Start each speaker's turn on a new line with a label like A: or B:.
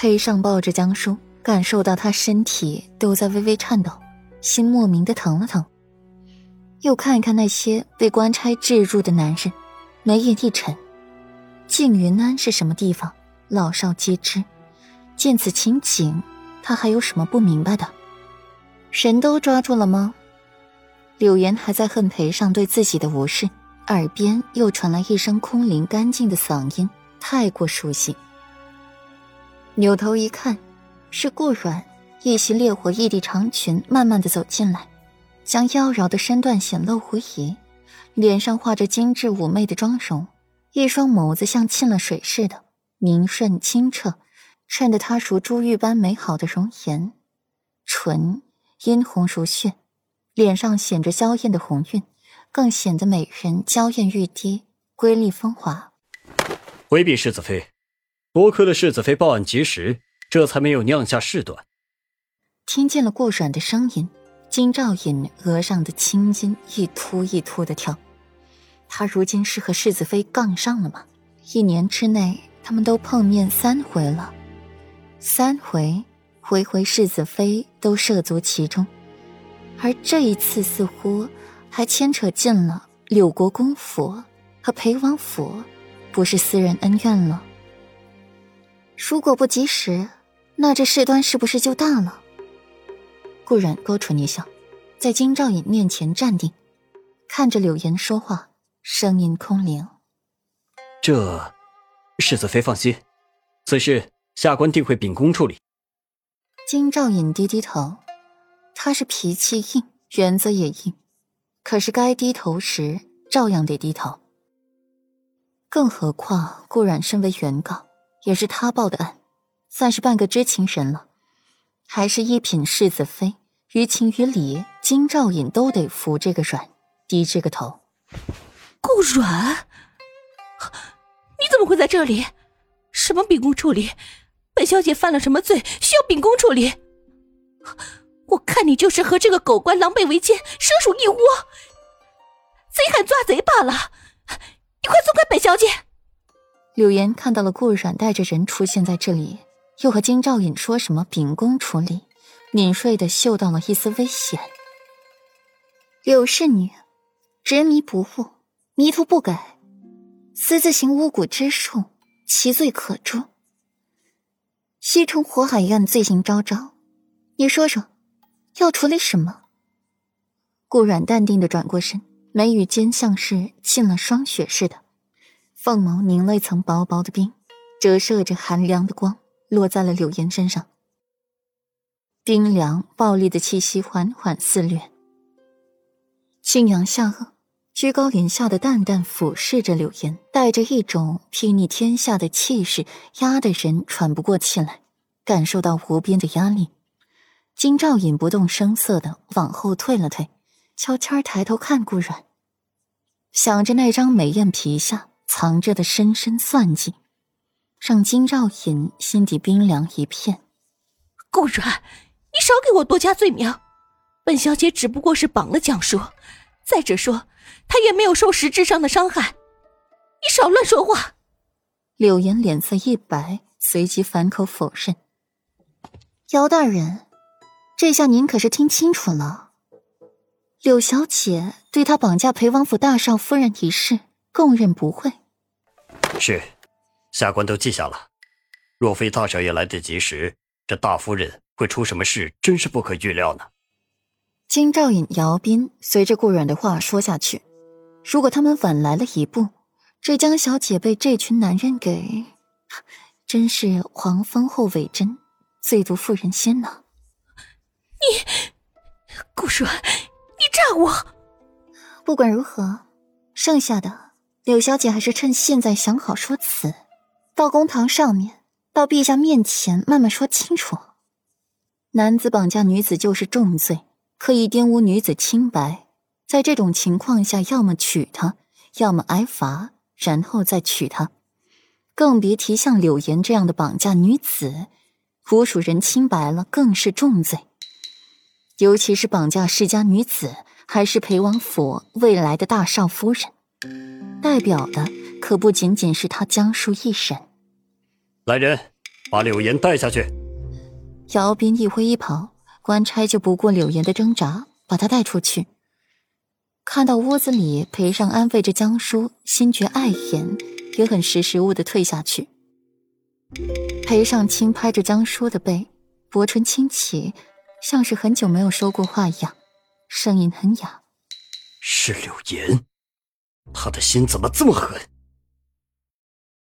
A: 裴尚抱着江叔，感受到他身体都在微微颤抖，心莫名的疼了疼。又看一看那些被官差制入的男人，眉眼一沉。静云安是什么地方？老少皆知。见此情景，他还有什么不明白的？人都抓住了吗？柳岩还在恨裴尚对自己的无视，耳边又传来一声空灵干净的嗓音，太过熟悉。扭头一看，是顾软，一袭烈火异地长裙，慢慢的走进来。将妖娆的身段显露无遗，脸上画着精致妩媚的妆容，一双眸子像沁了水似的明顺清澈，衬得她如珠玉般美好的容颜，唇殷红如血，脸上显着娇艳的红晕，更显得美人娇艳欲滴，瑰丽风华。
B: 回避世子妃，多亏了世子妃报案及时，这才没有酿下事端。
A: 听见了顾软的声音。金兆尹额上的青筋一突一突的跳，他如今是和世子妃杠上了吗？一年之内，他们都碰面三回了，三回，回回世子妃都涉足其中，而这一次似乎还牵扯进了柳国公府和裴王府，不是私人恩怨了。如果不及时，那这事端是不是就大了？顾然勾唇一笑，在金兆尹面前站定，看着柳岩说话，声音空灵：“
B: 这，世子妃放心，此事下官定会秉公处理。”
A: 金兆尹低低头，他是脾气硬，原则也硬，可是该低头时照样得低头。更何况顾然身为原告，也是他报的案，算是半个知情人了。还是一品世子妃，于情于理，金兆尹都得服这个软，低这个头。
C: 顾软，你怎么会在这里？什么秉公处理？本小姐犯了什么罪，需要秉公处理？我看你就是和这个狗官狼狈为奸，蛇鼠一窝，贼喊抓贼罢了。你快松开本小姐！
A: 柳岩看到了顾软带着人出现在这里。又和金兆尹说什么秉公处理，敏锐的嗅到了一丝危险。柳氏女，执迷不悟，迷途不改，私自行巫蛊之术，其罪可诛。西城火海院罪行昭昭，你说说，要处理什么？顾软淡定的转过身，眉宇间像是沁了霜雪似的，凤眸凝了一层薄薄的冰，折射着寒凉的光。落在了柳岩身上，冰凉暴力的气息缓缓肆虐。青阳下颚，居高临下的淡淡俯视着柳岩，带着一种睥睨天下的气势，压得人喘不过气来，感受到无边的压力。金兆尹不动声色的往后退了退，悄悄抬头看顾软，想着那张美艳皮下藏着的深深算计。让金兆尹心底冰凉一片。
C: 顾阮，你少给我多加罪名。本小姐只不过是绑了蒋叔，再者说，他也没有受实质上的伤害。你少乱说话。
A: 柳岩脸色一白，随即反口否认：“姚大人，这下您可是听清楚了。柳小姐对他绑架裴王府大少夫人一事，供认不讳。”
B: 是。下官都记下了，若非大少爷来得及时，这大夫人会出什么事，真是不可预料呢。
A: 金兆尹、姚斌随着顾软的话说下去，如果他们晚来了一步，这江小姐被这群男人给，真是皇封后尾针，最毒妇人心呢。
C: 你，顾软，你诈我！
A: 不管如何，剩下的柳小姐还是趁现在想好说辞。到公堂上面，到陛下面前慢慢说清楚。男子绑架女子就是重罪，可以玷污女子清白。在这种情况下，要么娶她，要么挨罚，然后再娶她。更别提像柳岩这样的绑架女子，侮辱人清白了，更是重罪。尤其是绑架世家女子，还是裴王府未来的大少夫人，代表的可不仅仅是他江叔一人。
B: 来人，把柳岩带下去。
A: 姚斌一挥衣袍，官差就不顾柳岩的挣扎，把他带出去。看到屋子里裴尚安慰着江叔，心觉碍眼，也很识时务的退下去。裴尚轻拍着江叔的背，薄唇轻启，像是很久没有说过话一样，声音很哑：“
B: 是柳岩，他的心怎么这么狠？”